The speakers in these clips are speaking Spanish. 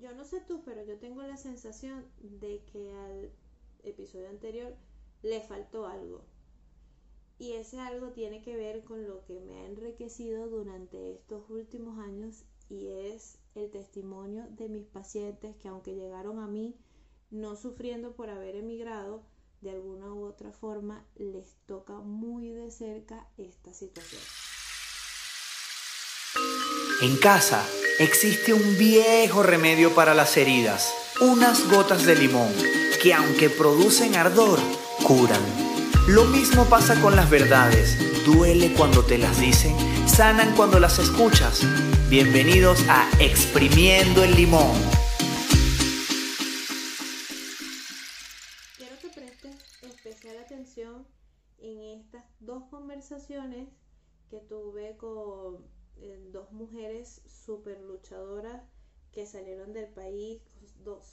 yo no sé tú, pero yo tengo la sensación de que al episodio anterior le faltó algo. Y ese algo tiene que ver con lo que me ha enriquecido durante estos últimos años y es el testimonio de mis pacientes que aunque llegaron a mí no sufriendo por haber emigrado, de alguna u otra forma les toca muy de cerca esta situación. En casa existe un viejo remedio para las heridas, unas gotas de limón, que aunque producen ardor, curan. Lo mismo pasa con las verdades, duele cuando te las dicen, sanan cuando las escuchas. Bienvenidos a Exprimiendo el Limón. Quiero que prestes especial atención en estas dos conversaciones que tuve con dos mujeres súper luchadoras que salieron del país,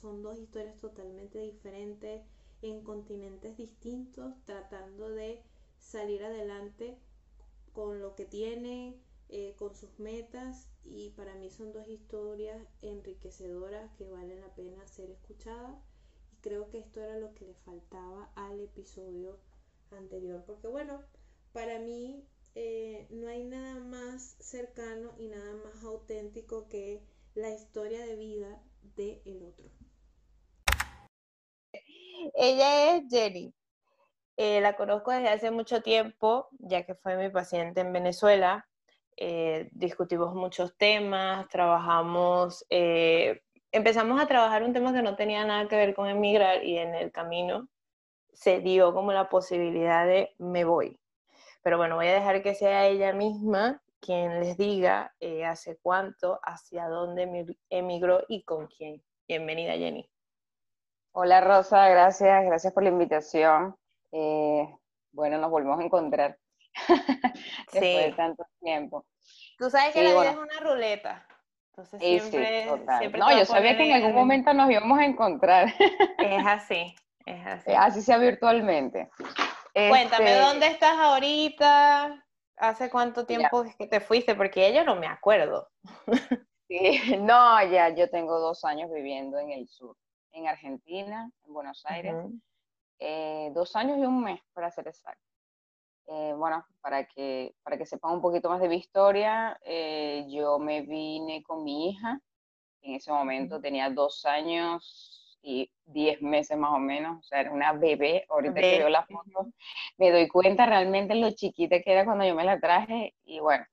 son dos historias totalmente diferentes, en continentes distintos, tratando de salir adelante con lo que tienen, eh, con sus metas, y para mí son dos historias enriquecedoras que valen la pena ser escuchadas, y creo que esto era lo que le faltaba al episodio anterior, porque bueno, para mí eh, no hay nada más cercano y nada más auténtico que la historia de vida del el otro. Ella es Jenny. Eh, la conozco desde hace mucho tiempo, ya que fue mi paciente en Venezuela. Eh, discutimos muchos temas, trabajamos, empezamos a trabajar un tema que no tenía nada que ver con emigrar y en el camino se dio como la posibilidad de me voy. Pero bueno, voy a dejar que sea ella misma quien les diga eh, hace cuánto, hacia dónde emigró y con quién. Bienvenida, Jenny. Hola, Rosa, gracias, gracias por la invitación. Eh, bueno, nos volvemos a encontrar después de tanto tiempo. Tú sabes que la vida es una ruleta. Entonces siempre, siempre No, yo sabía que en algún momento nos íbamos a encontrar. Es así, es así. Así sea virtualmente. Cuéntame, este, ¿dónde estás ahorita? ¿Hace cuánto tiempo es que te fuiste? Porque yo no me acuerdo. no, ya yo tengo dos años viviendo en el sur, en Argentina, en Buenos Aires. Eh, dos años y un mes, para ser exacto. Eh, bueno, para que, para que sepan un poquito más de mi historia, eh, yo me vine con mi hija. En ese momento tenía dos años y 10 meses más o menos, o sea, era una bebé, ahorita que veo la foto, me doy cuenta realmente lo chiquita que era cuando yo me la traje y bueno,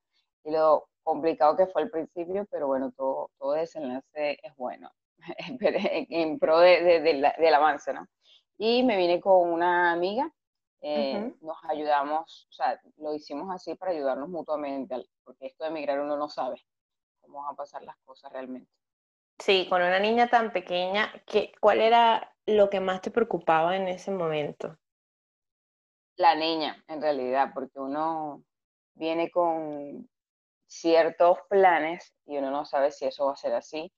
y lo complicado que fue al principio, pero bueno, todo, todo desenlace es bueno, en pro de, del avance, ¿no? Y me vine con una amiga, eh, nos ayudamos, o sea, lo hicimos así para ayudarnos mutuamente, porque esto de emigrar uno no sabe cómo van a pasar las cosas realmente. Sí, con una niña tan pequeña, ¿qué, ¿cuál era lo que más te preocupaba en ese momento? La niña, en realidad, porque uno viene con ciertos planes y uno no sabe si eso va a ser así.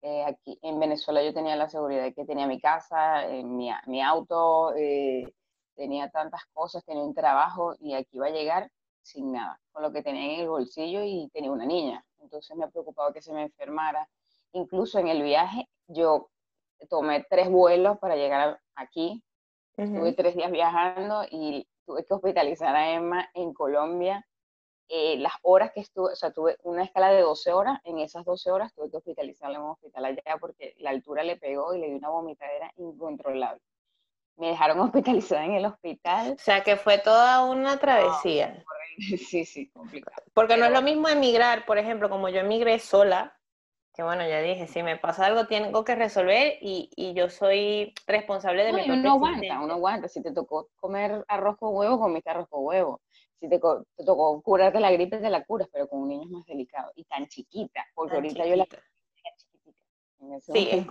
Eh, aquí en Venezuela yo tenía la seguridad de que tenía mi casa, eh, mi, mi, auto, eh, tenía tantas cosas, tenía un trabajo y aquí iba a llegar sin nada, con lo que tenía en el bolsillo y tenía una niña. Entonces me preocupaba que se me enfermara, Incluso en el viaje yo tomé tres vuelos para llegar aquí. Estuve tres días viajando y tuve que hospitalizar a Emma en Colombia. Eh, las horas que estuve, o sea, tuve una escala de 12 horas, en esas 12 horas tuve que hospitalizarla en un hospital allá porque la altura le pegó y le dio una vomitadera incontrolable. Me dejaron hospitalizada en el hospital. O sea, que fue toda una travesía. sí, sí, complicado. Porque no es lo mismo emigrar, por ejemplo, como yo emigré sola, que bueno, ya dije, si me pasa algo tengo que resolver y, y yo soy responsable de mi propia Uno aguanta, uno aguanta. Si te tocó comer arroz con huevo, comiste arroz con huevo. Si te, te, tocó curarte la gripe, te la curas, pero con un niño es más delicado. Y tan chiquita, porque ahorita yo la... Sí, es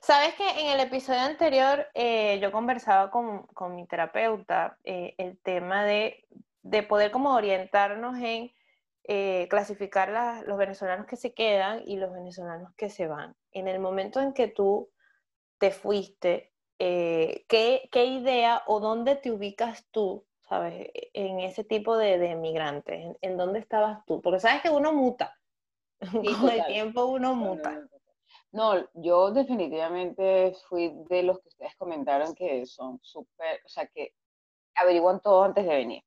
Sabes que en el episodio anterior eh, yo conversaba con, con mi terapeuta eh, el tema de, de poder como orientarnos en eh, clasificar los venezolanos que se quedan y los venezolanos que se van. En el momento en que tú te fuiste, eh, ¿qué, idea o dónde te ubicas tú, sabes, en ese tipo de, de migrantes? ¿En, dónde estabas tú? Porque sabes que uno muta. Con el tiempo uno muta. No, yo definitivamente fui de los que ustedes comentaron que son súper, o sea, que averiguan todo antes de venir.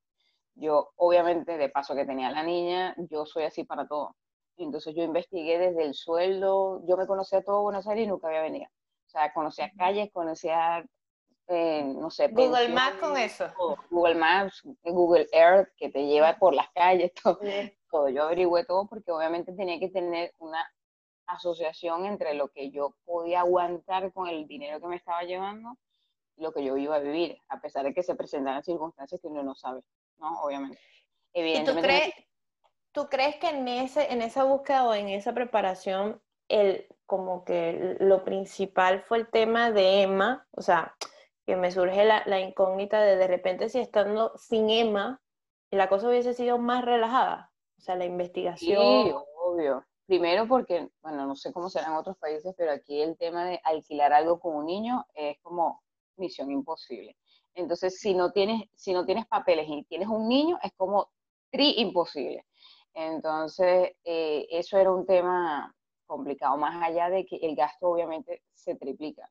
Yo, obviamente, de paso que tenía la niña, yo soy así para todo. Entonces yo investigué desde el sueldo, yo me conocía todo Buenos Aires y nunca había venido. O sea, conocía calles, conocía, eh, no sé, Google Maps con eso. Google Maps, Google Earth, que te lleva por las calles, todo, todo. Yo averigüé todo porque obviamente tenía que tener una asociación entre lo que yo podía aguantar con el dinero que me estaba llevando y lo que yo iba a vivir, a pesar de que se presentaran circunstancias que uno no sabe, ¿no? Obviamente. Evidentemente, ¿Y tú crees, tú crees que en, ese, en esa búsqueda o en esa preparación, el, como que lo principal fue el tema de Emma? O sea, que me surge la, la incógnita de de repente si estando sin Emma, la cosa hubiese sido más relajada. O sea, la investigación. Sí, obvio. Primero porque, bueno, no sé cómo será en otros países, pero aquí el tema de alquilar algo con un niño es como misión imposible. Entonces, si no tienes, si no tienes papeles y tienes un niño, es como tri imposible. Entonces, eh, eso era un tema complicado, más allá de que el gasto obviamente se triplica,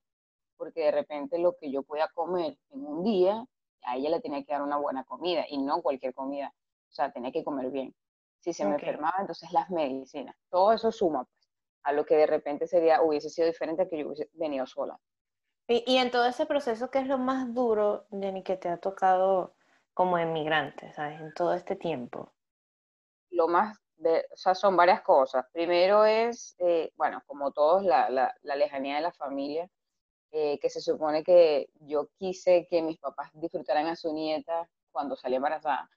porque de repente lo que yo podía comer en un día, a ella le tenía que dar una buena comida y no cualquier comida, o sea, tenía que comer bien si se me enfermaba, entonces las medicinas, todo eso suma pues, a lo que de repente sería, hubiese sido diferente a que yo hubiese venido sola. Y, y en todo ese proceso, ¿qué es lo más duro, Jenny, que te ha tocado como emigrante, ¿sabes? En todo este tiempo. Lo más, son varias cosas. Primero es, eh, bueno, como todos, la, la, la, lejanía de la familia, eh, que se supone que yo quise que mis papás disfrutaran a su nieta cuando salí embarazada,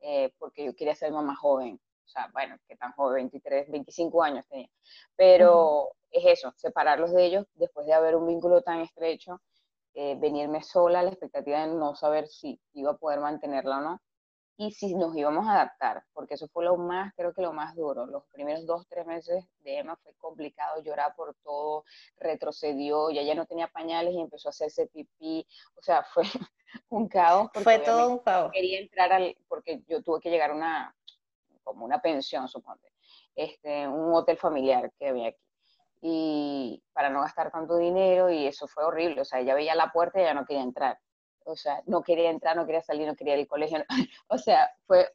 eh, porque yo quería ser mamá joven o sea, bueno, que tan joven, 23, 25 años tenía, pero es eso, separarlos de ellos después de haber un vínculo tan estrecho, eh, venirme sola, la expectativa de no saber si iba a poder mantenerla o no, y si nos íbamos a adaptar, porque eso fue lo más, creo que lo más duro. Los primeros dos, tres meses de Emma fue complicado, llorar por todo, retrocedió, ya ya no tenía pañales y empezó a hacerse pipí, o sea, fue un caos. Fue todo un caos. Quería entrar al, porque yo tuve que llegar a una, como una pensión, suponte, este, un hotel familiar que había aquí. Y para no gastar tanto dinero, y eso fue horrible, o sea, ella veía la puerta y ya no quería entrar. O sea, no quería entrar, no quería salir, no quería ir al colegio. o sea, fue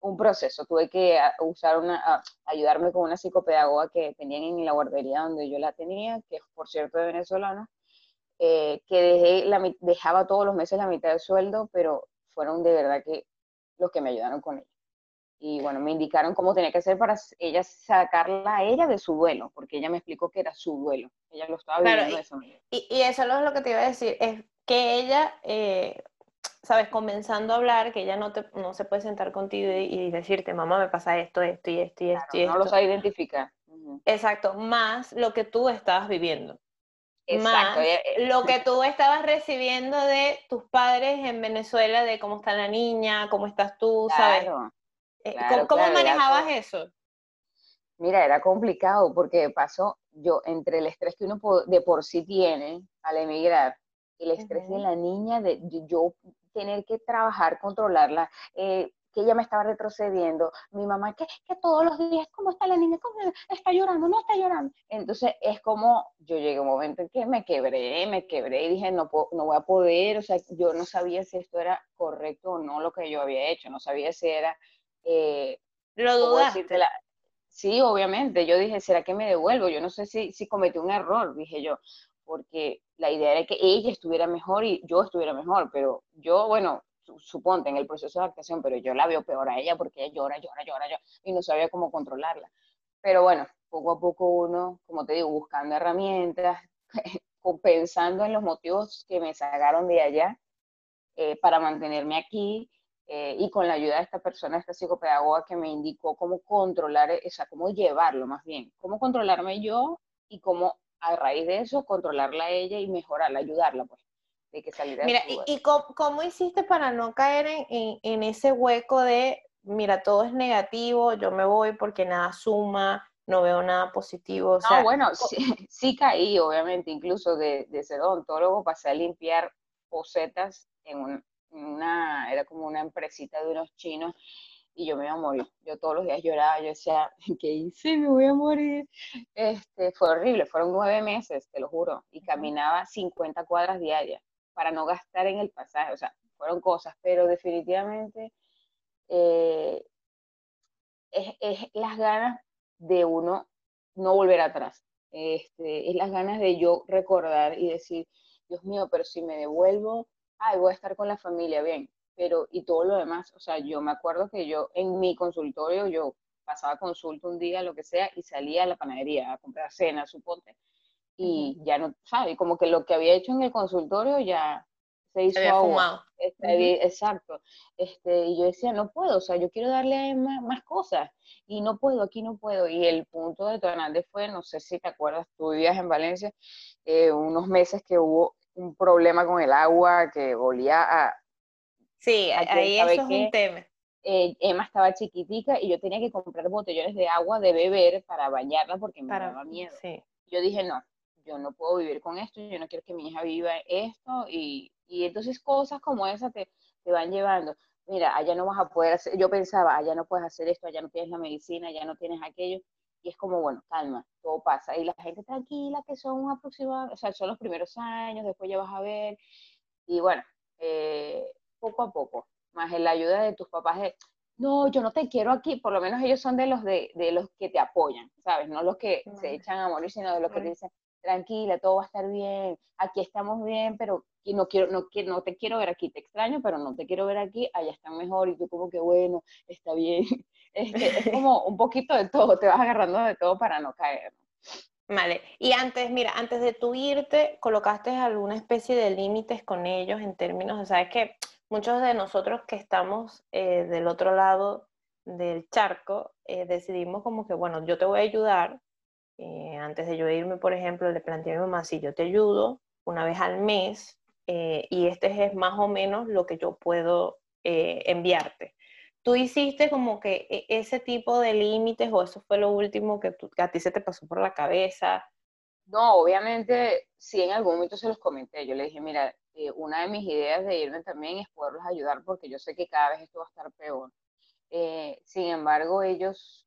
un proceso. Tuve que ah, usar una, ayudarme con una psicopedagoga que tenían en la guardería donde yo la tenía, que por cierto de venezolano, eh, que dejaba todos los meses la mitad del sueldo, pero fueron de verdad que los que me ayudaron con ella y bueno, me indicaron cómo tenía que hacer para ella sacarla a ella de su duelo, porque ella me explicó que era su duelo, ella lo estaba viviendo de esa manera. Y, y, eso es lo que te iba a decir, es que ella, eh, sabes, comenzando a hablar, que ella no, te, no se puede sentar contigo y, decirte, mamá, me pasa esto, esto y esto y esto. y no lo sabe identificar. Exacto, más lo que tú estabas viviendo. Exacto. Más eh, lo que tú estabas recibiendo de tus padres en Venezuela, de cómo está la niña, cómo estás tú, ¿sabes? Eh, ¿Cómo, manejabas eso? Mira, era complicado porque pasó yo entre el estrés que uno de por sí tiene al emigrar, el estrés de la niña, de, yo tener que trabajar, controlarla, eh, que ella me estaba retrocediendo, mi mamá que, que todos los días, ¿cómo está la niña? ¿Cómo está llorando? No está llorando. Entonces es como, yo llegué a un momento en que me quebré, me quebré y dije, no, no voy a poder, o sea, yo no sabía si esto era correcto o no lo que yo había hecho, no sabía si era eh, ¿Lo dudaste? Sí, obviamente. Yo dije, ¿será que me devuelvo? Yo no sé si, si cometí un error, dije yo, porque la idea era que ella estuviera mejor y yo estuviera mejor, pero yo, bueno, suponte en el proceso de adaptación, pero yo la veo peor a ella porque ella llora, llora, llora, llora y no sabía cómo controlarla. Pero bueno, poco a poco uno, como te digo, buscando herramientas, pensando en los motivos que me sacaron de allá eh, para mantenerme aquí eh, y con la ayuda de esta persona, esta psicopedagoga que me indicó cómo controlar, o sea, cómo llevarlo más bien, cómo controlarme yo y cómo a raíz de eso controlarla a ella y mejorarla, ayudarla, pues, de que saliera Mira, ¿y, y cómo, hiciste para no caer en, en, ese hueco de, mira, todo es negativo, yo me voy porque nada suma, no veo nada positivo? O no, bueno, sí, caí, obviamente, incluso de, de ser odontólogo pasé a limpiar posetas en un, una, era como una empresita de unos chinos y yo me iba a morir. Yo todos los días lloraba, yo decía, ¿qué hice? Me voy a morir. Este, fue horrible, fueron nueve meses, te lo juro, y caminaba 50 cuadras diarias para no gastar en el pasaje, o sea, fueron cosas, pero definitivamente eh, es, es, las ganas de uno no volver atrás, este, es las ganas de yo recordar y decir, Dios mío, pero si me devuelvo, ay, voy a estar con la familia, bien, pero y todo lo demás, o sea, yo me acuerdo que yo en mi consultorio, yo pasaba consulta un día, lo que sea, y salía a la panadería a comprar cena, suponte, y ya no, ¿sabes? Como que lo que había hecho en el consultorio ya se hizo había agua. Este, Exacto. Este, y yo decía, no puedo, o sea, yo quiero darle a más, más, cosas, y no puedo, aquí no puedo. Y el punto de Hernández fue, no sé si te acuerdas, tú vivías en Valencia, eh, unos meses que hubo un problema con el agua, que volía a, Sí, ahí eso es un tema. Eh, Emma estaba chiquitica y yo tenía que comprar botellones de agua de beber para bañarla porque me daba miedo. Yo dije, no, yo no puedo vivir con esto, yo no quiero que mi hija viva esto y, y entonces cosas como esas te, te, van llevando. Mira, allá no vas a poder hacer, yo pensaba, allá no puedes hacer esto, allá no tienes la medicina, allá no tienes aquello. Y es como, bueno, calma, todo pasa. Y la gente tranquila, que son aproximadamente, o sea, son los primeros años, después ya vas a ver. Y bueno, eh, poco a poco, más en la ayuda de tus papás de, no, yo no te quiero aquí, por lo menos ellos son de los, de, de los que te apoyan, ¿sabes? No los que se echan a morir, sino de los que te dicen, tranquila, todo va a estar bien, aquí estamos bien, pero no quiero, no quiero, no te quiero ver aquí, te extraño, pero no te quiero ver aquí, allá están mejor, y tú como que bueno, está bien. Este, es como un poquito de todo, te vas agarrando de todo para no caer. Vale, y antes, mira, antes de tú irte, ¿colocaste alguna especie de límites con ellos en términos de, sabes que muchos de nosotros que estamos eh, del otro lado del charco, eh, decidimos como que, bueno, yo te voy a ayudar. Eh, antes de yo irme, por ejemplo, le planteé a mi mamá, si yo te ayudo una vez al mes y este es más o menos lo que yo puedo enviarte. ¿Tú hiciste como que e, ese tipo de límites o eso fue lo último que, que a ti se te pasó por la cabeza? No, obviamente sí en algún momento se los comenté. Yo le dije, mira, eh, una de mis ideas de irme también es poderlos ayudar porque yo sé que cada vez esto va a estar peor. Eh, sin embargo, ellos,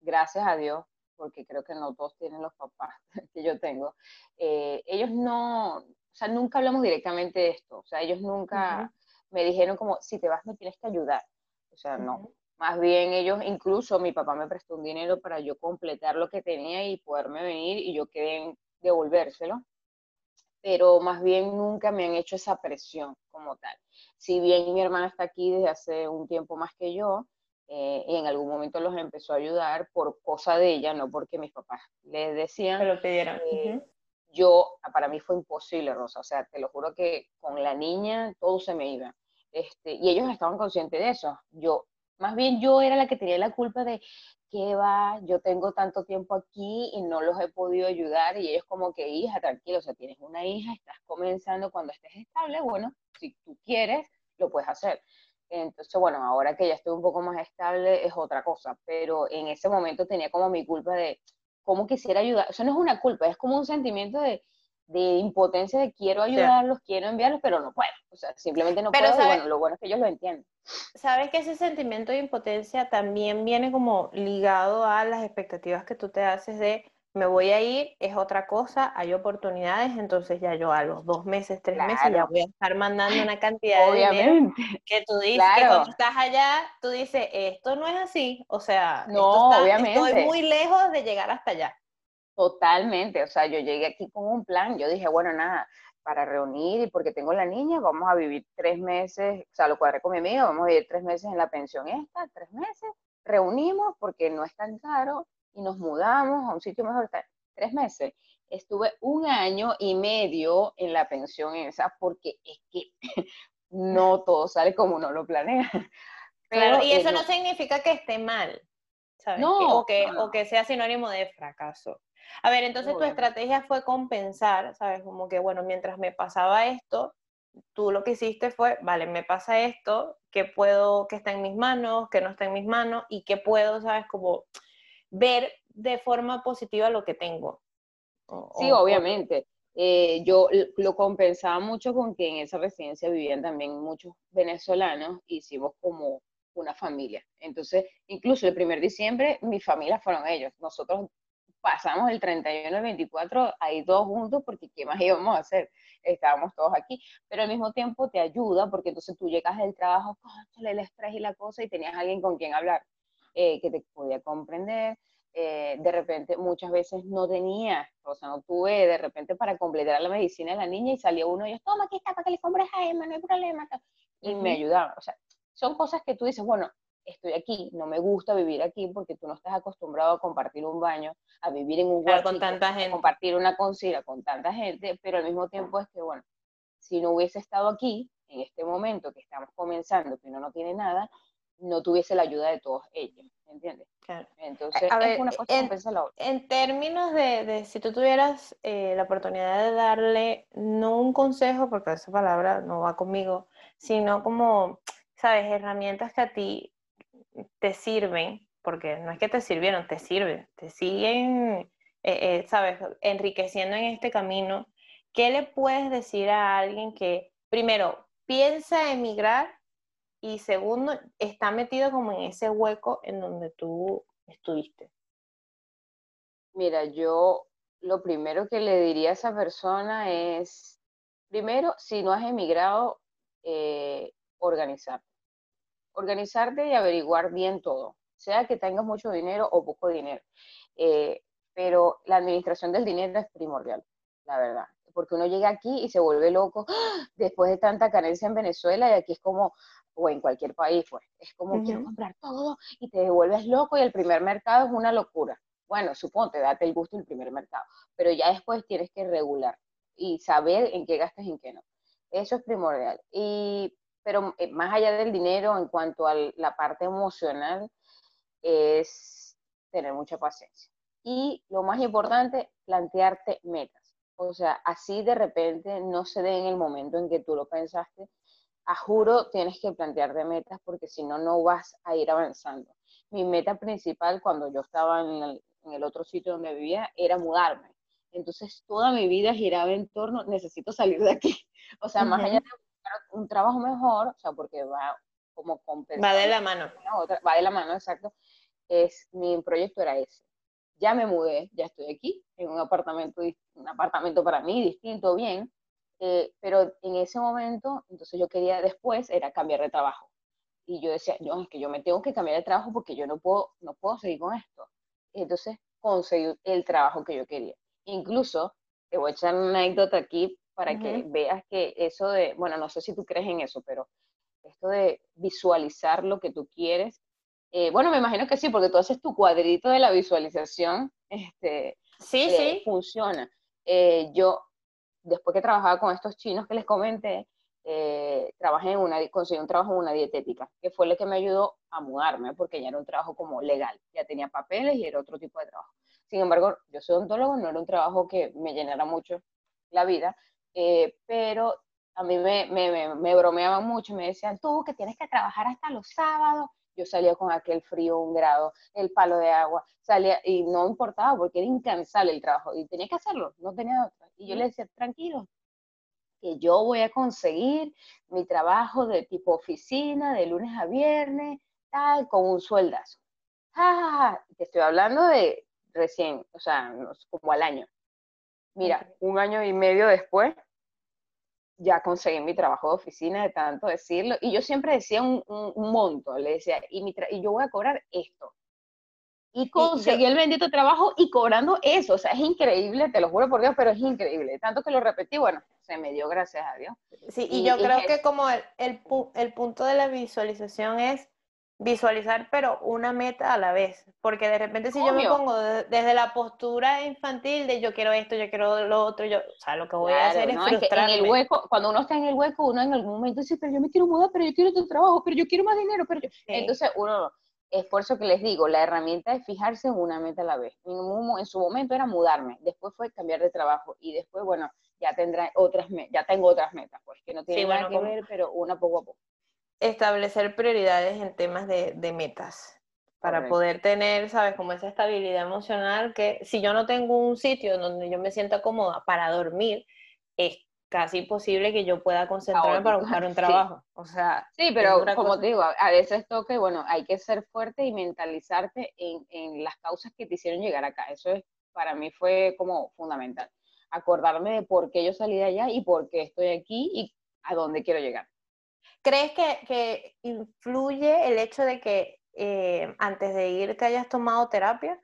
gracias a Dios, porque creo que no todos tienen los papás que yo tengo, eh, ellos no, o sea, nunca hablamos directamente de esto, o sea, ellos nunca me dijeron como, si te vas me tienes que ayudar, o sea, no. Más bien ellos, incluso mi papá me prestó un dinero para yo completar lo que tenía y poderme venir y yo quedé en devolvérselo pero más bien nunca me han hecho esa presión como tal. Si bien mi hermana está aquí desde hace un tiempo más que yo, eh, y en algún momento los empezó a ayudar por cosa de ella, no porque mis papás le decían. Pero pidieron. Yo, para mí fue imposible, Rosa, o sea, te lo juro que con la niña todo se me iba. Este, y ellos estaban conscientes de eso. Yo, más bien yo era la que tenía la culpa de, ¿qué va? Yo tengo tanto tiempo aquí y no los he podido ayudar y ellos como que, hija, tranquilo, o sea, tienes una hija, estás comenzando cuando estés estable, bueno, si tú quieres, lo puedes hacer. Entonces, bueno, ahora que ya estoy un poco más estable es otra cosa, pero en ese momento tenía como mi culpa de cómo quisiera ayudar. Eso no es una culpa, es como un sentimiento de, de impotencia de quiero ayudarlos, quiero enviarlos, pero no puedo. O sea, simplemente no puedo. bueno, lo bueno es que ellos lo entienden. Sabes que ese sentimiento de impotencia también viene como ligado a las expectativas que tú te haces de me voy a ir, es otra cosa, hay oportunidades, entonces ya yo a los dos meses, tres meses ya voy a estar mandando una cantidad de dinero que tú dices que cuando estás allá, tú dices, esto no es así, o sea, no, obviamente. estoy muy lejos de llegar hasta allá. Totalmente, o sea, yo llegué aquí con un plan, yo dije, bueno, nada, para reunir y porque tengo la niña, vamos a vivir tres meses, o sea, lo cuadré con mi amiga, vamos a vivir tres meses en la pensión esta, tres meses, reunimos porque no es tan caro y nos mudamos a un sitio mejor, tres meses. Estuve un año y medio en la pensión esa porque es que no todo sale como uno lo planea. Pero, y eso no significa que esté mal, ¿sabes? No, o, que, o que sea sinónimo de fracaso. A ver, entonces tu estrategia fue compensar, ¿sabes? Como que, bueno, mientras me pasaba esto, tú lo que hiciste fue, vale, me pasa esto, ¿qué puedo, qué está en mis manos, qué no está en mis manos y qué puedo, ¿sabes? Como ver de forma positiva lo que tengo. sí, obviamente. Eh, yo lo compensaba mucho con que en esa residencia vivían también muchos venezolanos, hicimos como una familia. Entonces, incluso el primer diciembre, mi familia fueron ellos. Nosotros pasamos el 31 y el 24 ahí todos juntos porque ¿qué más íbamos a hacer? Estábamos todos aquí, pero al mismo tiempo te ayuda porque entonces tú llegas del trabajo, el estrés y la cosa y tenías alguien con quien hablar eh, que te podía comprender. Eh, de repente muchas veces no tenía, o sea, no tuve de repente para completar la medicina de la niña y salió uno y yo, toma, aquí está, para que le compres a Emma, no hay problema. Y me ayudaron. O sea, son cosas que tú dices, bueno, estoy aquí, no me gusta vivir aquí porque tú no estás acostumbrado a compartir un baño, a vivir en un lugar con tanta gente. A compartir una concila con tanta gente, pero al mismo tiempo es que, bueno, si no hubiese estado aquí, en este momento que estamos comenzando, que uno no tiene nada, no tuviese la ayuda de todos ellos, ¿entiendes? Claro. Entonces, es una cosa en, la otra. En términos de, de si tú tuvieras eh, la oportunidad de darle, no un consejo, porque esa palabra no va conmigo, sino como, sabes, herramientas que a ti te sirven, porque no es que te sirvieron, te sirven, te siguen, eh, eh, sabes, enriqueciendo en este camino. ¿Qué le puedes decir a alguien que, primero, piensa emigrar y segundo, está metido como en ese hueco en donde tú estuviste? Mira, yo lo primero que le diría a esa persona es, primero, si no has emigrado, eh, organizarte. Organizarte y averiguar bien todo, sea que tengas mucho dinero o poco dinero. Eh, pero la administración del dinero es primordial, la verdad. Porque uno llega aquí y se vuelve loco ¡ah! después de tanta carencia en Venezuela y aquí es como, o en cualquier país, pues, es como quiero comprar todo y te vuelves loco y el primer mercado es una locura. Bueno, suponte, date el gusto el primer mercado, pero ya después tienes que regular y saber en qué gastas y en qué no. Eso es primordial. Y, pero eh, más allá del dinero, en cuanto a la parte emocional, es tener mucha paciencia. Y lo más importante, plantearte metas. O sea, así de repente no se dé en el momento en que tú lo pensaste, a juro tienes que plantearte metas porque si no, no vas a ir avanzando. Mi meta principal cuando yo estaba en el, otro sitio donde vivía era mudarme. Entonces toda mi vida giraba en torno, necesito salir de aquí. O sea, más allá de un trabajo mejor, o sea, porque va como compensar. Va de la mano. va de la mano, exacto. Es, mi proyecto era ese. Ya me mudé, ya estoy aquí, en un apartamento, un apartamento para mí distinto, bien, eh, pero en ese momento, entonces yo quería después, era cambiar de trabajo. Y yo decía, no, es que yo me tengo que cambiar de trabajo porque yo no puedo, no puedo seguir con esto. entonces conseguí el trabajo que yo quería. Incluso, te voy a echar una anécdota aquí para que veas que eso de, bueno, no sé si tú crees en eso, pero esto de visualizar lo que tú quieres, eh, bueno, me imagino que sí, porque tú haces tu cuadrito de la visualización, este, sí, eh, sí. funciona. yo después que trabajaba con estos chinos que les comenté, eh, trabajé en una, conseguí un trabajo en una dietética, que fue lo que me ayudó a mudarme, porque ya era un trabajo como legal, ya tenía papeles y era otro tipo de trabajo. Sin embargo, yo soy odontólogo, no era un trabajo que me llenara mucho la vida, eh, pero a mí me, me, me, bromeaban mucho, me decían, tú que tienes que trabajar hasta los sábados, yo salía con aquel frío, un grado, el palo de agua, salía y no importaba porque era incansable el trabajo y tenía que hacerlo, no tenía otra. Y yo le decía, tranquilo, que yo voy a conseguir mi trabajo de tipo oficina, de lunes a viernes, tal, con un sueldazo. Ah, te estoy hablando de recién, o sea, como al año. Mira, un año y medio después, ya conseguí mi trabajo de oficina, de tanto decirlo, y yo siempre decía un, monto, le decía, y, mi y yo voy a cobrar esto. Y conseguí el bendito trabajo y cobrando eso, o sea, es increíble, te lo juro por Dios, pero es increíble. Tanto que lo repetí, bueno, se me dio gracias a Dios. Sí, y, yo creo que como el, el, el punto de la visualización es visualizar, pero una meta a la vez. Porque de repente si yo me pongo desde la postura infantil de yo quiero esto, yo quiero lo otro, yo, o sea, lo que voy a hacer es frustrarme. en el hueco, cuando uno está en el hueco, uno en algún momento dice, pero yo me quiero mudar, pero yo quiero otro trabajo, pero yo quiero más dinero, pero yo... Entonces uno, es por eso que les digo, la herramienta es fijarse en una meta a la vez. En, su momento era mudarme, después fue cambiar de trabajo y después, bueno, ya tendrá otras, ya tengo otras metas, pues que no tienen nada que ver, pero una poco a poco establecer prioridades en temas de, metas para poder tener, sabes, como esa estabilidad emocional que si yo no tengo un sitio donde yo me sienta cómoda para dormir, es casi imposible que yo pueda concentrarme para buscar un trabajo. O sea, sí, pero como te digo, a veces toca, bueno, hay que ser fuerte y mentalizarte en, en, las causas que te hicieron llegar acá. Eso es, para mí fue como fundamental. Acordarme de por qué yo salí de allá y por qué estoy aquí y a dónde quiero llegar. ¿Crees que, influye el hecho de que eh, antes de ir te hayas tomado terapia?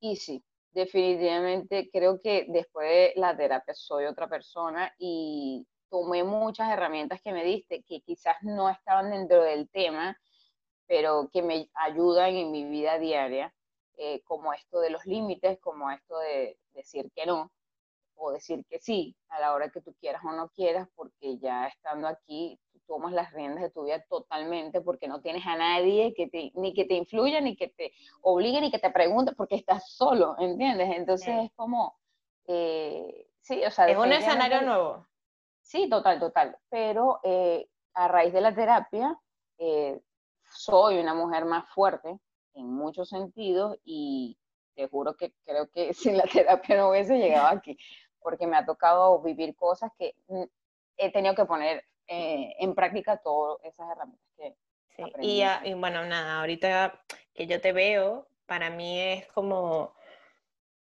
Y sí, definitivamente creo que después de la terapia soy otra persona y tomé muchas herramientas que me diste que quizás no estaban dentro del tema, pero que me ayudan en mi vida diaria, eh, como esto de los límites, como esto de decir que no, o decir que sí a la hora que tú quieras o no quieras, porque ya estando aquí tú tomas las riendas de tu vida totalmente, porque no tienes a nadie que te, ni que te influya, ni que te obligue, ni que te pregunte, porque estás solo, ¿entiendes? Entonces es como, eh, sí, o sea... Es un escenario nuevo. Sí, total, total. Pero eh, a raíz de la terapia, eh, soy una mujer más fuerte en muchos sentidos y te juro que creo que sin la terapia no hubiese llegado aquí porque me ha tocado vivir cosas que he tenido que poner eh, en práctica todas esas herramientas que sí. y, y, bueno, nada, ahorita que yo te veo, para mí es como,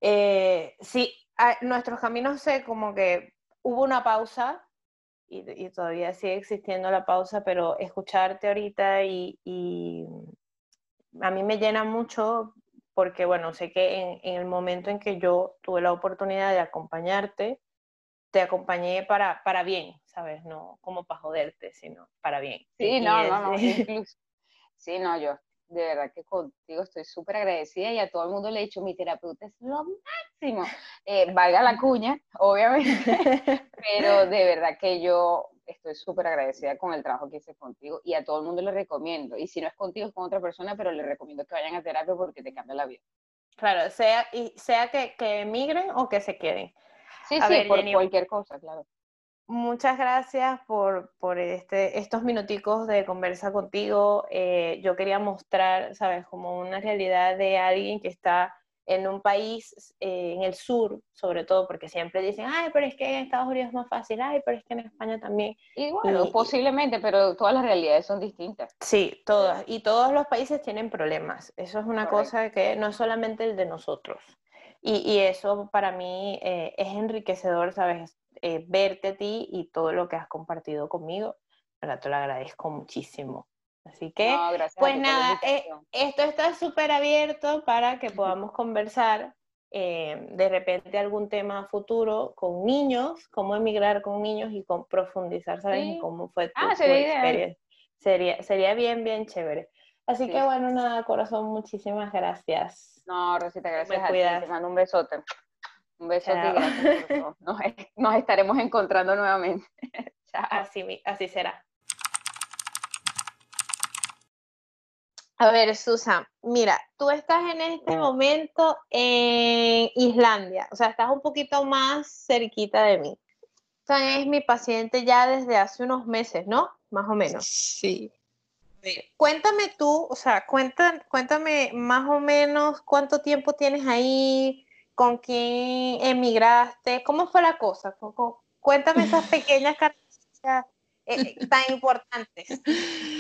eh, sí, nuestros caminos sé como que hubo una pausa y, y, todavía sigue existiendo la pausa, pero escucharte ahorita y, y a mí me llena mucho porque bueno, sé que en, el momento en que yo tuve la oportunidad de acompañarte, te acompañé para, para bien, ¿sabes? No como para joderte, sino para bien. Sí, no, no, no, incluso. Sí, no, yo de verdad que contigo estoy súper agradecida y a todo el mundo le he dicho, mi terapeuta es lo máximo. Eh, valga la cuña, obviamente, pero de verdad que yo estoy súper agradecida con el trabajo que hice contigo y a todo el mundo le recomiendo. Y si no es contigo, es con otra persona, pero le recomiendo que vayan a terapia porque te cambia la vida. Claro, sea, y sea que, que emigren o que se queden. Sí, sí, por cualquier cosa, claro. Muchas gracias por, por este, estos minuticos de conversa contigo. Eh, yo quería mostrar, sabes, como una realidad de alguien que está en un país, eh, en el sur, sobre todo, porque siempre dicen, ay, pero es que en Estados Unidos es más fácil, ay, pero es que en España también. Y bueno, posiblemente, pero todas las realidades son distintas. Sí, todas. Y todos los países tienen problemas. Eso es una cosa que no es solamente el de nosotros. Y, y eso para mí eh, es enriquecedor, ¿sabes? Eh, verte a ti y todo lo que has compartido conmigo. Para te lo agradezco muchísimo. Así que, pues nada, eh, esto está súper abierto para que podamos conversar eh, de repente algún tema futuro con niños, cómo emigrar con niños y con profundizar, ¿sabes? cómo fue tu, ah, experiencia. Sería, sería bien, bien chévere. Así que bueno, nada, corazón, muchísimas gracias. No, Rosita, gracias a ti. Te mando un besote. Un besote y gracias. Nos, nos estaremos encontrando nuevamente. Chao. Así, así será. A ver, Susan, mira, tú estás en este momento en Islandia, o sea, estás un poquito más cerquita de mí. Susan es mi paciente ya desde hace unos meses, ¿no? Más o menos. Sí. Cuéntame tú, o sea, cuéntame más o menos cuánto tiempo tienes ahí, con quién emigraste, cómo fue la cosa. Cuéntame esas pequeñas características eh, tan importantes.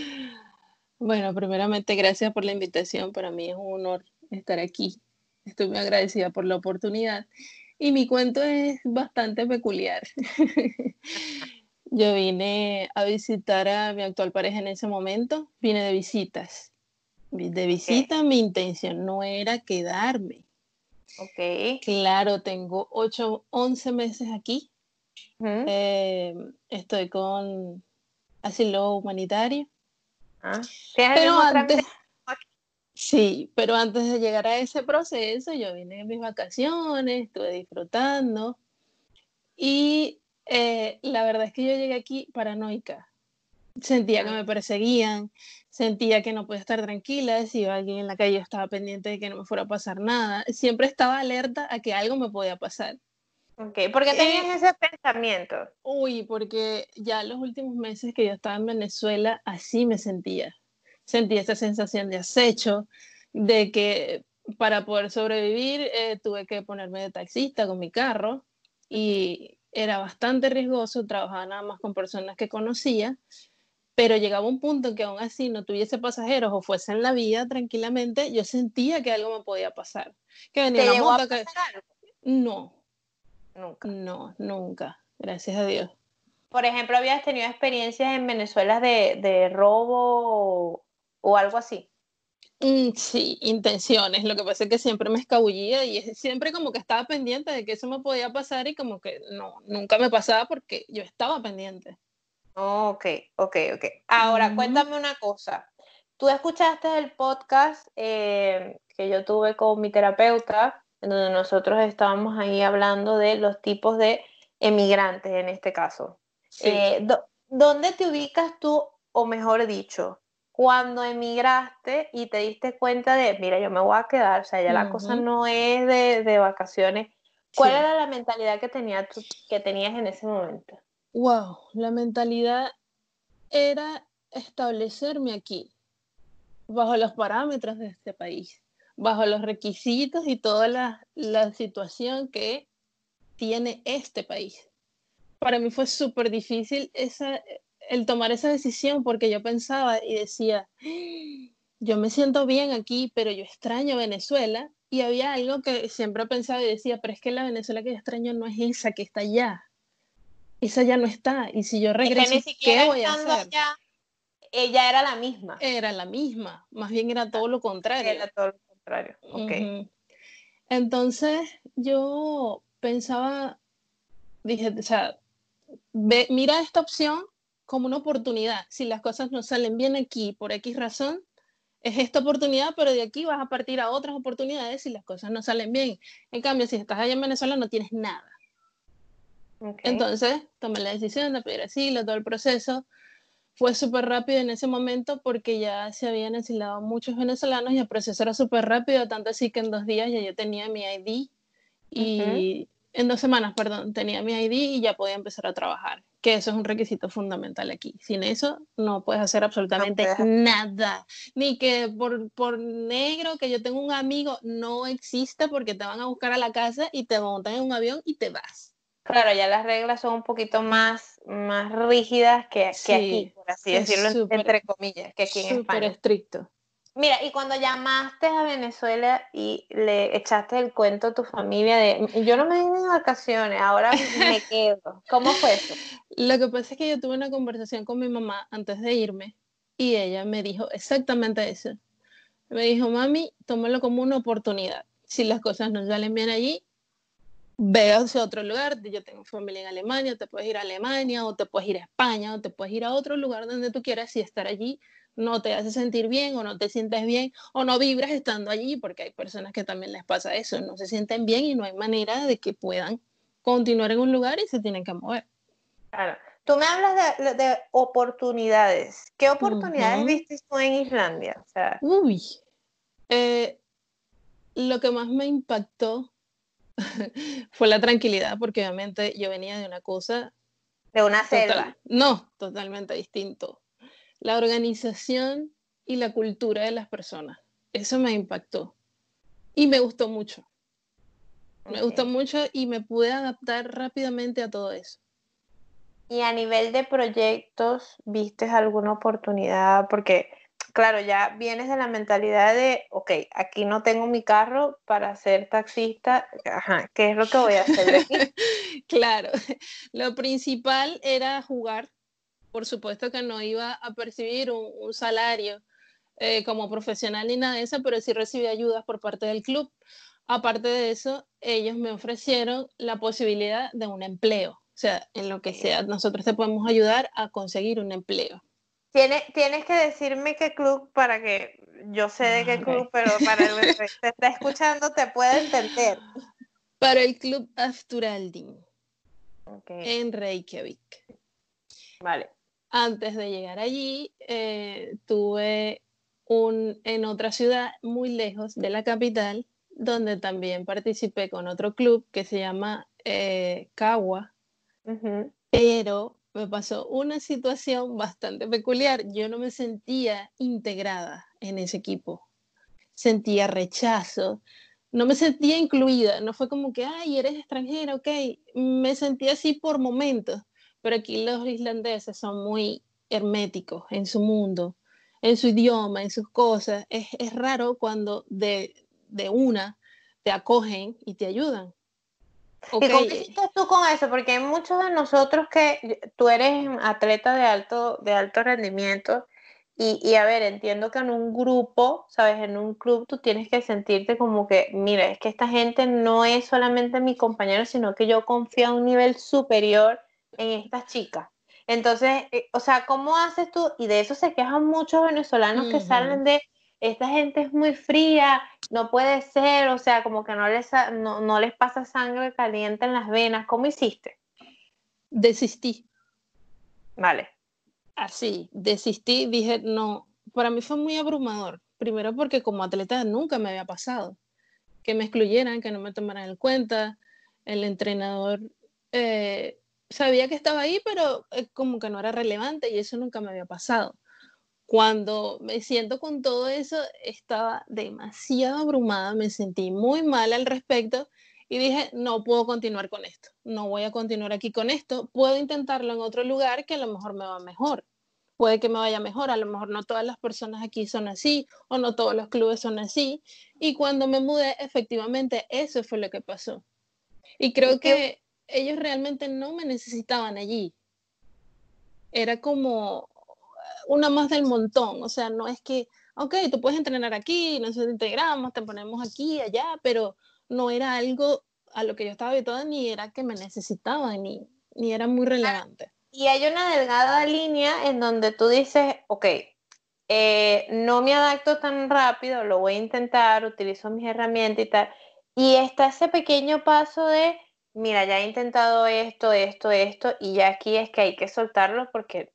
Bueno, primeramente, gracias por la invitación. Para mí es un honor estar aquí. Estoy muy agradecida por la oportunidad. Y mi cuento es bastante peculiar. Yo vine a visitar a mi actual pareja en ese momento. Vine de visitas. De visita, mi intención no era quedarme. Ok. Claro, tengo 8, 11 meses aquí. Eh, estoy con asilo humanitario Ah, pero antes, sí, pero antes de llegar a ese proceso, yo vine en mis vacaciones, estuve disfrutando y eh, la verdad es que yo llegué aquí paranoica. Sentía que ah. me perseguían, sentía que no podía estar tranquila, si iba alguien en la calle estaba pendiente de que no me fuera a pasar nada, siempre estaba alerta a que algo me podía pasar. Ok, ¿por qué tenías eh, ese pensamiento? Uy, porque ya los últimos meses que yo estaba en Venezuela, así me sentía. Sentía esa sensación de acecho, de que para poder sobrevivir eh, tuve que ponerme de taxista con mi carro y era bastante riesgoso, trabajaba nada más con personas que conocía, pero llegaba un punto en que aún así no tuviese pasajeros o fuese en la vía tranquilamente, yo sentía que algo me podía pasar. Que venía ¿Te una llegó a moto que... No, Nunca. no, nunca, gracias a Dios. Por ejemplo, ¿habías tenido experiencias en Venezuela de, de robo o, o algo así? Mm, sí, intenciones. Lo que pasa es que siempre me escabullía y siempre como que estaba pendiente de que eso me podía pasar y como que no, nunca me pasaba porque yo estaba pendiente. Ok, ok, ok. Ahora, cuéntame una cosa. Tú escuchaste el podcast eh, que yo tuve con mi terapeuta, en donde nosotros estábamos ahí hablando de los tipos de emigrantes en este caso. Sí. Eh, do- ¿dónde te ubicas tú, o mejor dicho, cuando emigraste y te diste cuenta de, mira, yo me voy a quedar, o sea, ya la cosa no es de, de vacaciones? ¿Cuál Sí. era la mentalidad que, tenía tú- que tenías en ese momento? Wow, la mentalidad era establecerme aquí, bajo los parámetros de este país, bajo los requisitos y toda la, la situación que tiene este país. Para mí fue súper difícil esa, el tomar esa decisión porque yo pensaba y decía, yo me siento bien aquí, pero yo extraño Venezuela. Y había algo que siempre pensaba y decía, pero es que la Venezuela que yo extraño no es esa que está allá. Esa ya no está. Y si yo que regreso, ni siquiera ¿qué voy a hacer? allá, ella era la misma. Era la misma, más bien era todo lo contrario. Era todo lo contrario. Ok. Ujú. Entonces yo pensaba, dije, o sea, ve- mira esta opción como una oportunidad. Si las cosas no salen bien aquí por X razón, es esta oportunidad, pero de aquí vas a partir a otras oportunidades si las cosas no salen bien. En cambio, si estás allá en Venezuela no tienes nada. ok. Entonces tomé la decisión de pedir asilo, todo el proceso. Fue súper rápido en ese momento porque ya se habían asilado muchos venezolanos y el proceso era súper rápido, tanto así que en dos días ya yo tenía mi ID y en dos semanas, perdón, tenía mi ID y ya podía empezar a trabajar, que eso es un requisito fundamental aquí. Sin eso no puedes hacer absolutamente puedes- nada, ni que por, por negro que yo tengo un amigo no existe porque te van a buscar a la casa y te montan en un avión y te vas. Claro, ya las reglas son un poquito más, más rígidas que, que Sí, aquí, por así decirlo, entre comillas, que aquí en Súper España. estricto. Mira, y cuando llamaste a Venezuela y le echaste el cuento a tu familia de, yo no me vine de vacaciones, ahora me quedo. ¿Cómo fue eso? Lo que pasa es que yo tuve una conversación con mi mamá antes de irme y ella me dijo exactamente eso. Me dijo, mami, tómalo como una oportunidad. Si las cosas no salen bien allí, ve hacia otro lugar. Yo tengo familia en Alemania, te puedes ir a Alemania o te puedes ir a España o te puedes ir a otro lugar donde tú quieras y estar allí no te hace sentir bien o no te sientes bien o no vibras estando allí porque hay personas que también les pasa eso, no se sienten bien y no hay manera de que puedan continuar en un lugar y se tienen que mover. Claro. Tú me hablas de, de oportunidades. ¿Qué oportunidades Ujú. viste tú en Islandia? O sea, Uy, eh, lo que más me impactó fue la tranquilidad, porque obviamente yo venía de una cosa de una total- selva. no, totalmente distinto. La organización y la cultura de las personas, eso me impactó y me gustó mucho. Me gustó mucho y me pude adaptar rápidamente a todo eso. Y a nivel de proyectos, ¿viste alguna oportunidad? Porque, claro, ya vienes de la mentalidad de, ok, aquí no tengo mi carro para ser taxista, ajá, ¿qué es lo que voy a hacer de aquí? Claro, lo principal era jugar. Por supuesto que no iba a percibir un, un salario eh, como profesional ni nada de eso, pero sí recibí ayudas por parte del club. Aparte de eso, ellos me ofrecieron la posibilidad de un empleo. O sea, en lo que sea, nosotros te podemos ayudar a conseguir un empleo. Tienes, tienes que decirme qué club para que yo sé de qué Ah, club, pero para el que te está escuchando te pueda entender. Para el club Afturaldin Ok, en Reykjavik. vale. antes de llegar allí, eh, tuve un, en otra ciudad muy lejos de la capital, donde también participé con otro club que se llama eh, Kawa, pero me pasó una situación bastante peculiar. Yo no me sentía integrada en ese equipo. Sentía rechazo, no me sentía incluida, no fue como que, ay, eres extranjera, ok, me sentía así por momentos, pero aquí los islandeses son muy herméticos en su mundo, en su idioma, en sus cosas. Es, es raro cuando de, de una te acogen y te ayudan. ¿Y cómo hiciste tú con eso? Porque hay muchos de nosotros que tú eres atleta de alto, de alto rendimiento y, y, a ver, entiendo que en un grupo, sabes, en un club tú tienes que sentirte como que, mira, es que esta gente no es solamente mi compañero, sino que yo confío a un nivel superior en estas chicas. Entonces, eh, o sea, ¿cómo haces tú? Y de eso se quejan muchos venezolanos que salen de, esta gente es muy fría, no puede ser, o sea, como que no les, no, no les pasa sangre caliente en las venas. ¿Cómo hiciste? Desistí. Vale. Así, desistí, dije, no, para mí fue muy abrumador. Primero porque como atleta nunca me había pasado. Que me excluyeran, que no me tomaran en cuenta. El entrenador eh, sabía que estaba ahí, pero eh, como que no era relevante y eso nunca me había pasado. Cuando me siento con todo eso, estaba demasiado abrumada, me sentí muy mal al respecto y dije, no puedo continuar con esto, no voy a continuar aquí con esto, puedo intentarlo en otro lugar que a lo mejor me va mejor, puede que me vaya mejor, a lo mejor no todas las personas aquí son así o no todos los clubes son así. Y cuando me mudé, efectivamente, eso fue lo que pasó. Y creo que ellos realmente no me necesitaban allí. Era como una más del montón, o sea, no es que, ok, tú puedes entrenar aquí, nosotros integramos, te ponemos aquí, allá, pero no era algo a lo que yo estaba habituada, ni era que me necesitaban, ni, ni era muy relevante. Y hay una delgada línea en donde tú dices, ok, eh, no me adapto tan rápido, lo voy a intentar, utilizo mis herramientas y tal. Y está ese pequeño paso de, mira, ya he intentado esto, esto, esto, y ya aquí es que hay que soltarlo porque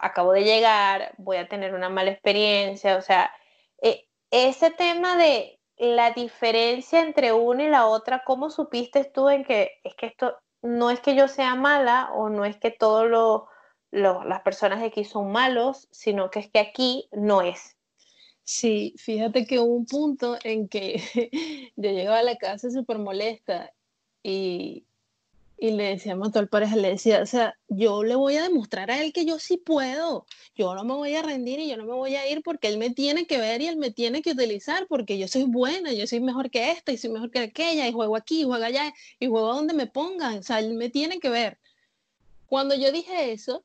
acabo de llegar, voy a tener una mala experiencia, o sea, eh, ese tema de la diferencia entre una y la otra, ¿cómo supiste tú en que es que esto no es que yo sea mala o no es que todas las personas de aquí son malos, sino que es que aquí no es? Sí, fíjate que hubo un punto en que yo llegaba a la casa súper molesta y, y le decíamos a toda pareja, le decía, o sea, yo le voy a demostrar a él que yo sí puedo, yo no me voy a rendir y yo no me voy a ir porque él me tiene que ver y él me tiene que utilizar porque yo soy buena, yo soy mejor que esta y soy mejor que aquella y juego aquí, juego allá y juego donde me pongan, o sea, él me tiene que ver. Cuando yo dije eso,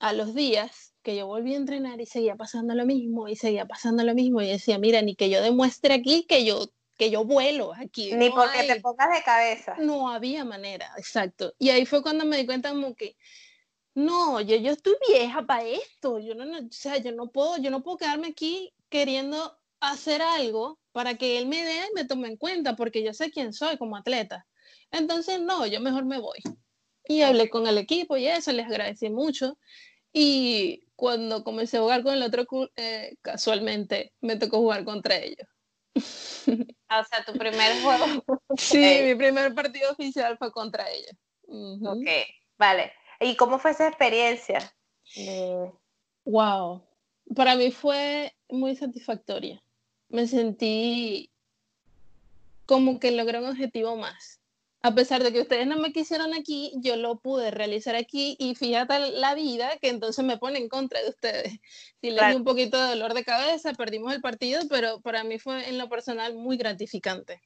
a los días que yo volví a entrenar y seguía pasando lo mismo y seguía pasando lo mismo y decía, mira, ni que yo demuestre aquí que yo que yo vuelo aquí. Ni porque te pongas de cabeza. No había manera, exacto. Y ahí fue cuando me di cuenta como que, no, yo, yo estoy vieja para esto, yo no, no, o sea, yo no puedo, yo no puedo quedarme aquí queriendo hacer algo para que él me dé y me tome en cuenta, porque yo sé quién soy como atleta. Entonces, no, yo mejor me voy. Y hablé con el equipo y eso, les agradecí mucho. Y cuando comencé a jugar con el otro, eh, casualmente me tocó jugar contra ellos. Ah, o sea, tu primer juego. Sí, mi primer partido oficial fue contra ella. Ok, vale. ¿Y cómo fue esa experiencia? Wow. Para mí fue muy satisfactoria. Me sentí como que logré un objetivo más a pesar de que ustedes no me quisieron aquí, yo lo pude realizar aquí y fíjate la vida que entonces me pone en contra de ustedes. Si les di un poquito de dolor de cabeza, perdimos el partido, pero para mí fue en lo personal muy gratificante.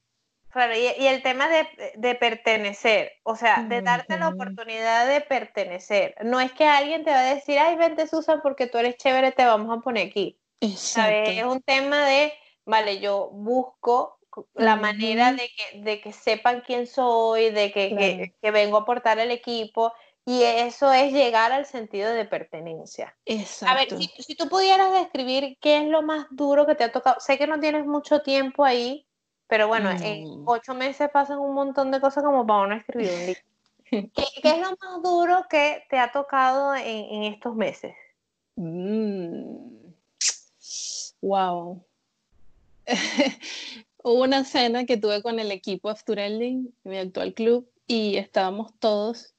Claro, y, el tema de, pertenecer, o sea, de darte la oportunidad de pertenecer. No es que alguien te va a decir, ay, vente Susan, porque tú eres chévere, te vamos a poner aquí. Exacto. Es un tema de, vale, yo busco la manera de que, de que, sepan quién soy, de que, que, vengo a aportar al equipo. Y eso es llegar al sentido de pertenencia. Exacto. A ver, si, si, tú pudieras describir qué es lo más duro que te ha tocado, sé que no tienes mucho tiempo ahí, pero bueno, en ocho meses pasan un montón de cosas como para uno escribir un libro. ¿Qué, ¿Qué, es lo más duro que te ha tocado en, en estos meses? Wow. Hubo una cena que tuve con el equipo Afturelli, mi actual club, y estábamos todos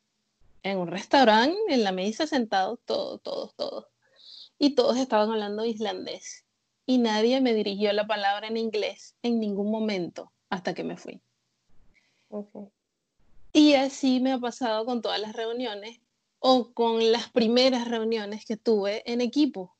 en un restaurante, en la mesa sentados, todos, todos, todos. Y todos estaban hablando islandés. Y nadie me dirigió la palabra en inglés en ningún momento. hasta que me fui. Y así me ha pasado con todas las reuniones o con las primeras reuniones que tuve en equipo.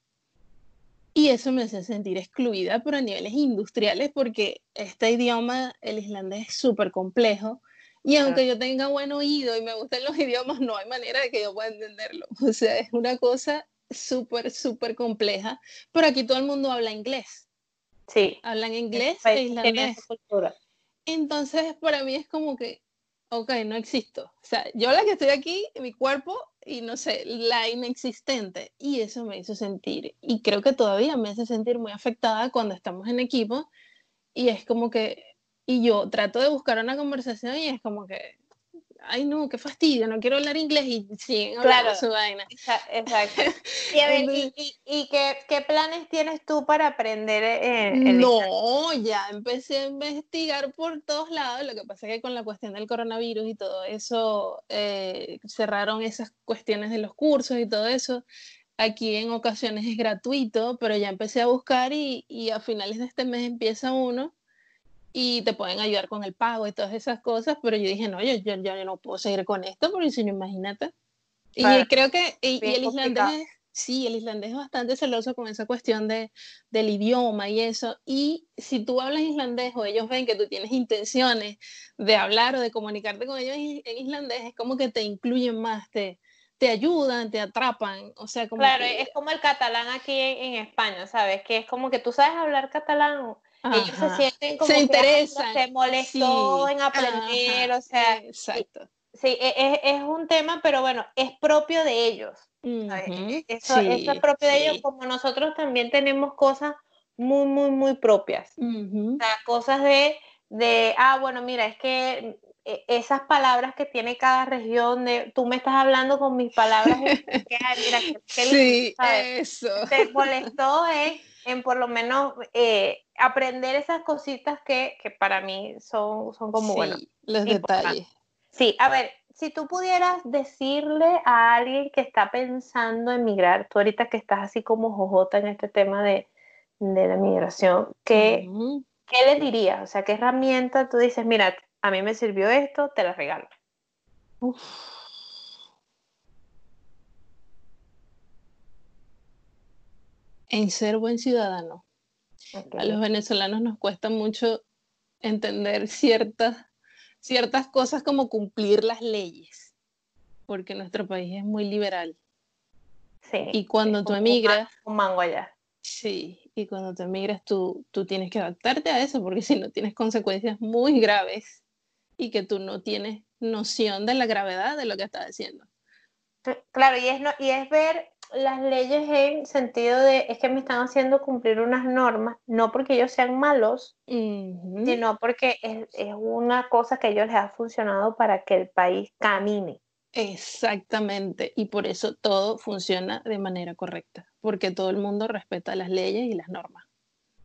Y eso me hace sentir excluida, pero a niveles industriales, porque este idioma, el islandés, es súper complejo. Y aunque yo tenga buen oído y me gusten los idiomas, no hay manera de que yo pueda entenderlo. O sea, es una cosa súper, súper compleja. Pero aquí todo el mundo habla inglés. Sí. Hablan inglés e islandés. Entonces, para mí es como que, ok, no existo. O sea, yo la que estoy aquí, mi cuerpo, y no sé, la inexistente. Y eso me hizo sentir, y creo que todavía me hace sentir muy afectada cuando estamos en equipo. Y es como que, y yo trato de buscar una conversación y es como que, ay no, qué fastidio, no quiero hablar inglés y siguen hablando claro, su vaina. Exacto. Y, a ver, ¿y, y, qué, qué, planes tienes tú para aprender eh, No, ya empecé a investigar por todos lados, lo que pasa es que con la cuestión del coronavirus y todo eso, eh, cerraron esas cuestiones de los cursos y todo eso. Aquí en ocasiones es gratuito, pero ya empecé a buscar y, y a finales de este mes empieza uno y te pueden ayudar con el pago y todas esas cosas, pero yo dije, no, yo, yo, yo no puedo seguir con esto, porque si no, imagínate. Y creo que y, el islandés, sí, el islandés es bastante celoso con esa cuestión de, del idioma y eso, y si tú hablas islandés o ellos ven que tú tienes intenciones de hablar o de comunicarte con ellos en islandés, es como que te incluyen más, te, te ayudan, te atrapan, o sea, como Claro, es como el catalán aquí en, en España, ¿sabes? Que es como que tú sabes hablar catalán ellos se sienten como se interesan. se molestó en aprender, o sea, exacto. Sí, e, e, es, un tema, pero bueno, es propio de ellos. E, eso, es propio de ellos, como nosotros también tenemos cosas muy, muy, muy propias. O sea, cosas de, de, ah, bueno, mira, es que esas palabras que tiene cada región, de, tú me estás hablando con mis palabras, que, mira, sí, eso. Te molestó, ¿eh? en por lo menos eh, aprender esas cositas que, que, para mí son, son como, bueno, los detalles. Sí, a ver, si tú pudieras decirle a alguien que está pensando en migrar, tú ahorita que estás así como jojota en este tema de, de la migración, ¿qué, ¿qué le dirías? O sea, ¿qué herramienta tú dices, mira, a mí me sirvió esto, te la regalo? Uf en ser buen ciudadano. A los venezolanos nos cuesta mucho entender ciertas, ciertas cosas como cumplir las leyes, porque nuestro país es muy liberal. Sí, y cuando tú emigras... Un mango allá. Sí, y cuando tú emigras tú, tú tienes que adaptarte a eso, porque si no tienes consecuencias muy graves y que tú no tienes noción de la gravedad de lo que estás haciendo. Claro, y es, no, y es ver las leyes en sentido de es que me están haciendo cumplir unas normas, no porque ellos sean malos, sino porque es, es, una cosa que a ellos les ha funcionado para que el país camine. Exactamente, y por eso todo funciona de manera correcta, porque todo el mundo respeta las leyes y las normas.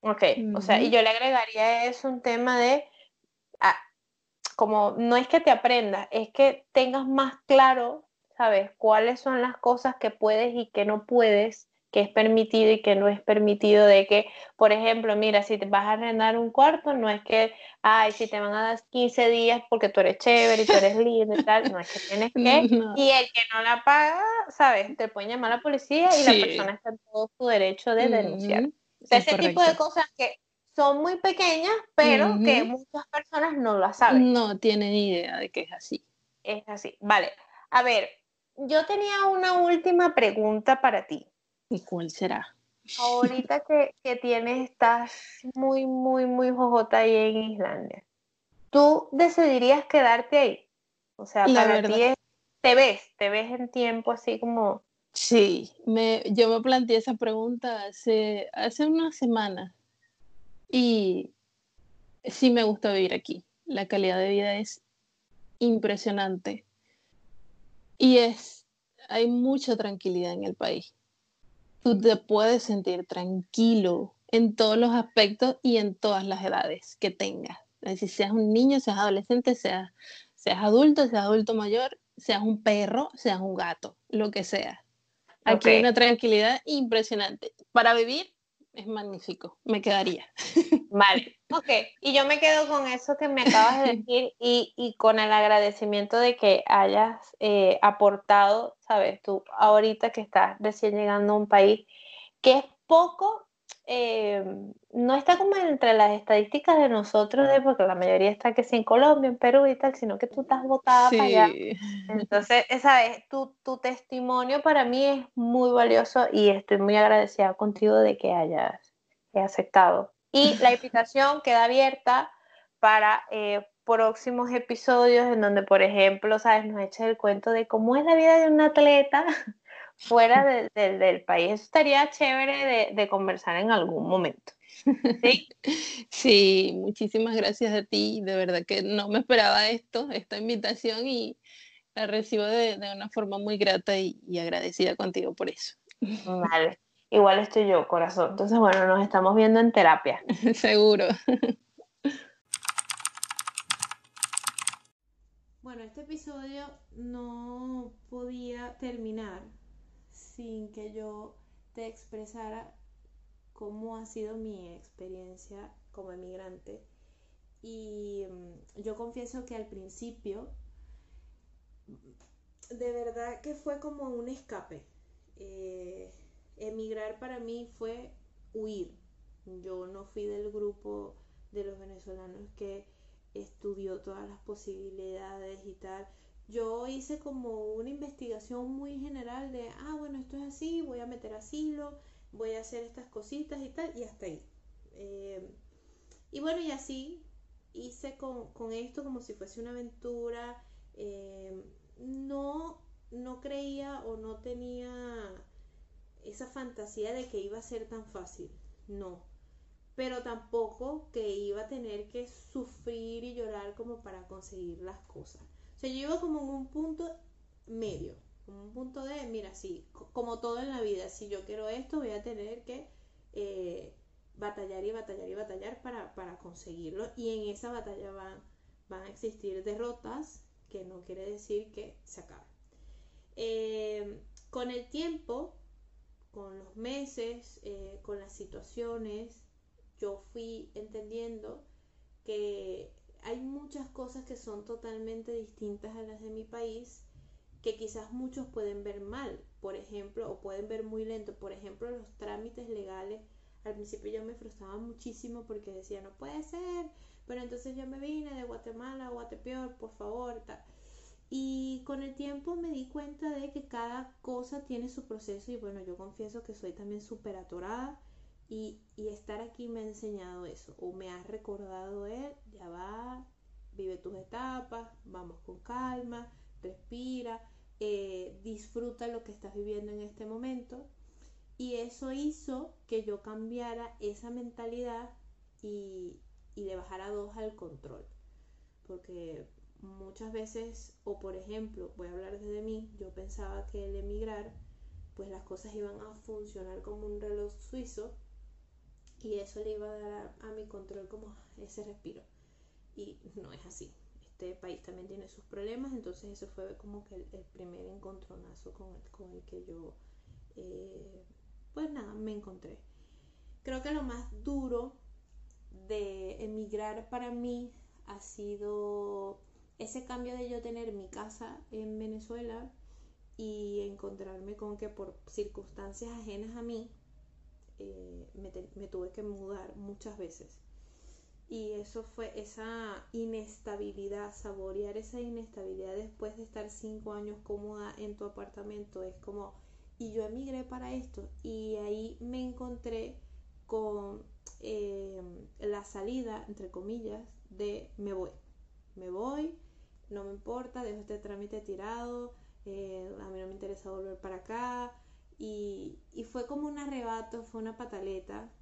Ok, o sea, y yo le agregaría eso un tema de, ah, como no es que te aprendas, es que tengas más claro ¿sabes? ¿Cuáles son las cosas que puedes y que no puedes, que es permitido y que no es permitido? De que, por ejemplo, mira, si te vas a arrendar un cuarto, no es que, ay, si te van a dar 15 días porque tú eres chévere y tú eres lindo y tal, no es que tienes que, y el que no la paga, ¿sabes? Te pueden llamar a la policía y la persona está en todo su derecho de denunciar. ese tipo de cosas que son muy pequeñas, pero que muchas personas no lo saben. No tienen idea de que es así. Es así. Vale. A ver, yo tenía una última pregunta para ti. ¿Y cuál será? Ahorita que, que tienes, estás muy, muy, muy jojota ahí en Islandia. ¿Tú decidirías quedarte ahí? O sea, para ti te ves, te ves en tiempo así como... Sí, me, yo me planteé esa pregunta hace, hace unas semanas y sí me gusta vivir aquí. La calidad de vida es impresionante y es, hay mucha tranquilidad en el país. Tú te puedes sentir tranquilo en todos los aspectos y en todas las edades que tengas. Si seas un niño, seas adolescente, seas, seas adulto, seas adulto mayor, seas un perro, seas un gato, lo que sea. Aquí hay una tranquilidad impresionante. Para vivir es magnífico, me quedaría. Vale, ok. Y yo me quedo con eso que me acabas de decir y, con el agradecimiento de que hayas eh, aportado, sabes, tú ahorita que estás recién llegando a un país que es poco eh, no está como entre las estadísticas de nosotros, de, porque la mayoría está que sí en Colombia, en Perú y tal, sino que tú estás votada para allá. Entonces, ¿sabes? Tu, tu testimonio para mí es muy valioso y estoy muy agradecida contigo de que hayas aceptado. Y la invitación queda abierta para eh, próximos episodios en donde, por ejemplo, ¿sabes? Nos eches el cuento de cómo es la vida de un atleta fuera del país. Eso estaría chévere de, conversar en algún momento. ¿Sí? sí, muchísimas gracias a ti. De verdad que no me esperaba esto, esta invitación y la recibo de, una forma muy grata y, y, agradecida contigo por eso. Vale, igual estoy yo, corazón. Entonces, bueno, nos estamos viendo en terapia. Seguro. Bueno, este episodio no podía terminar sin que yo te expresara cómo ha sido mi experiencia como emigrante. Y mm, yo confieso que al principio, de verdad que fue como un escape. Eh, emigrar para mí fue huir. Yo no fui del grupo de los venezolanos que estudió todas las posibilidades y tal yo hice como una investigación muy general de, ah, bueno, esto es así, voy a meter asilo, voy a hacer estas cositas y tal, y hasta ahí. Eh, y bueno, y así hice con, esto como si fuese una aventura. Eh, no, no creía o no tenía esa fantasía de que iba a ser tan fácil, no. Pero tampoco que iba a tener que sufrir y llorar como para conseguir las cosas. O sea, yo iba como en un punto medio, como un punto de, mira, sí, como todo en la vida, si yo quiero esto, voy a tener que eh, batallar y batallar y batallar para, para conseguirlo. Y en esa batalla van, van a existir derrotas, que no quiere decir que se acabe. Eh, con el tiempo, con los meses, eh, con las situaciones, yo fui entendiendo que hay muchas cosas que son totalmente distintas a las de mi país que quizás muchos pueden ver mal, por ejemplo, o pueden ver muy lento. Por ejemplo, los trámites legales. Al principio yo me frustraba muchísimo porque decía, no puede ser, pero entonces yo me vine de Guatemala a Guatepeor, por favor, Y con el tiempo me di cuenta de que cada cosa tiene su proceso y bueno, yo confieso que soy también súper atorada y, estar aquí me ha enseñado eso, o me ha recordado él, ya va, vive tus etapas, vamos con calma, respira, eh, disfruta lo que estás viviendo en este momento. Y eso hizo que yo cambiara esa mentalidad y, y le bajara dos al control. Porque muchas veces, o por ejemplo, voy a hablar desde mí, yo pensaba que el emigrar, pues las cosas iban a funcionar como un reloj suizo y eso le iba a dar a, mi control como ese respiro. Y no es así. Este país también tiene sus problemas, entonces eso fue como que el, primer encontronazo con el, con el que yo, eh, pues nada, me encontré. Creo que lo más duro de emigrar para mí ha sido ese cambio de yo tener mi casa en Venezuela y encontrarme con que por circunstancias ajenas a mí, eh, me, tuve que mudar muchas veces. Y eso fue esa inestabilidad, saborear esa inestabilidad después de estar cinco años cómoda en tu apartamento. Es como, y yo emigré para esto. Y ahí me encontré con eh, la salida, entre comillas, de me voy. Me voy, no me importa, dejo este trámite tirado, eh, a mí no me interesa volver para acá, y, fue como un arrebato, fue una pataleta.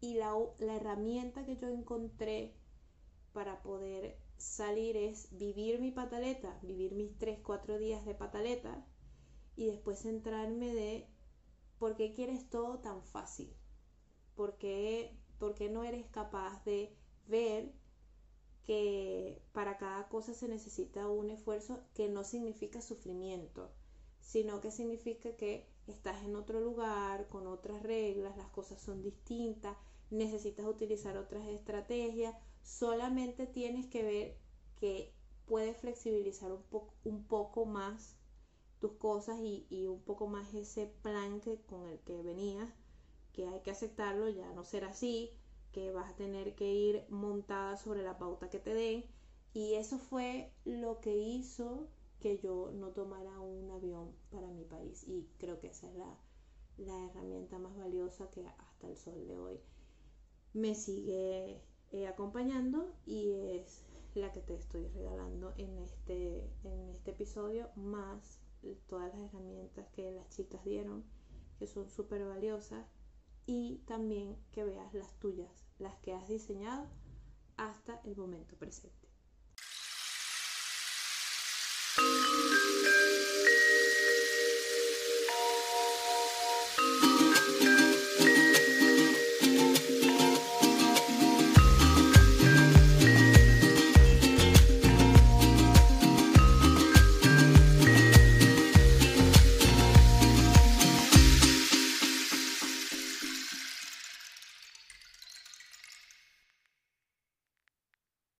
Y la, herramienta que yo encontré para poder salir es vivir mi pataleta, vivir mis 3, 4 días de pataleta y después centrarme de por qué quieres todo tan fácil, por qué, por qué no eres capaz de ver que para cada cosa se necesita un esfuerzo que no significa sufrimiento, sino que significa que estás en otro lugar, con otras reglas, las cosas son distintas, necesitas utilizar otras estrategias, solamente tienes que ver que puedes flexibilizar un, un poco más tus cosas y, y, un poco más ese plan que, con el que venías, que hay que aceptarlo, ya no será así, que vas a tener que ir montada sobre la pauta que te den. Y eso fue lo que hizo que yo no tomara un avión para mi país. Y creo que esa es la, la herramienta más valiosa que hasta el sol de hoy me sigue eh, acompañando y es la que te estoy regalando en este, en este episodio, más todas las herramientas que las chicas dieron, que son súper valiosas, y también que veas las tuyas, las que has diseñado hasta el momento presente.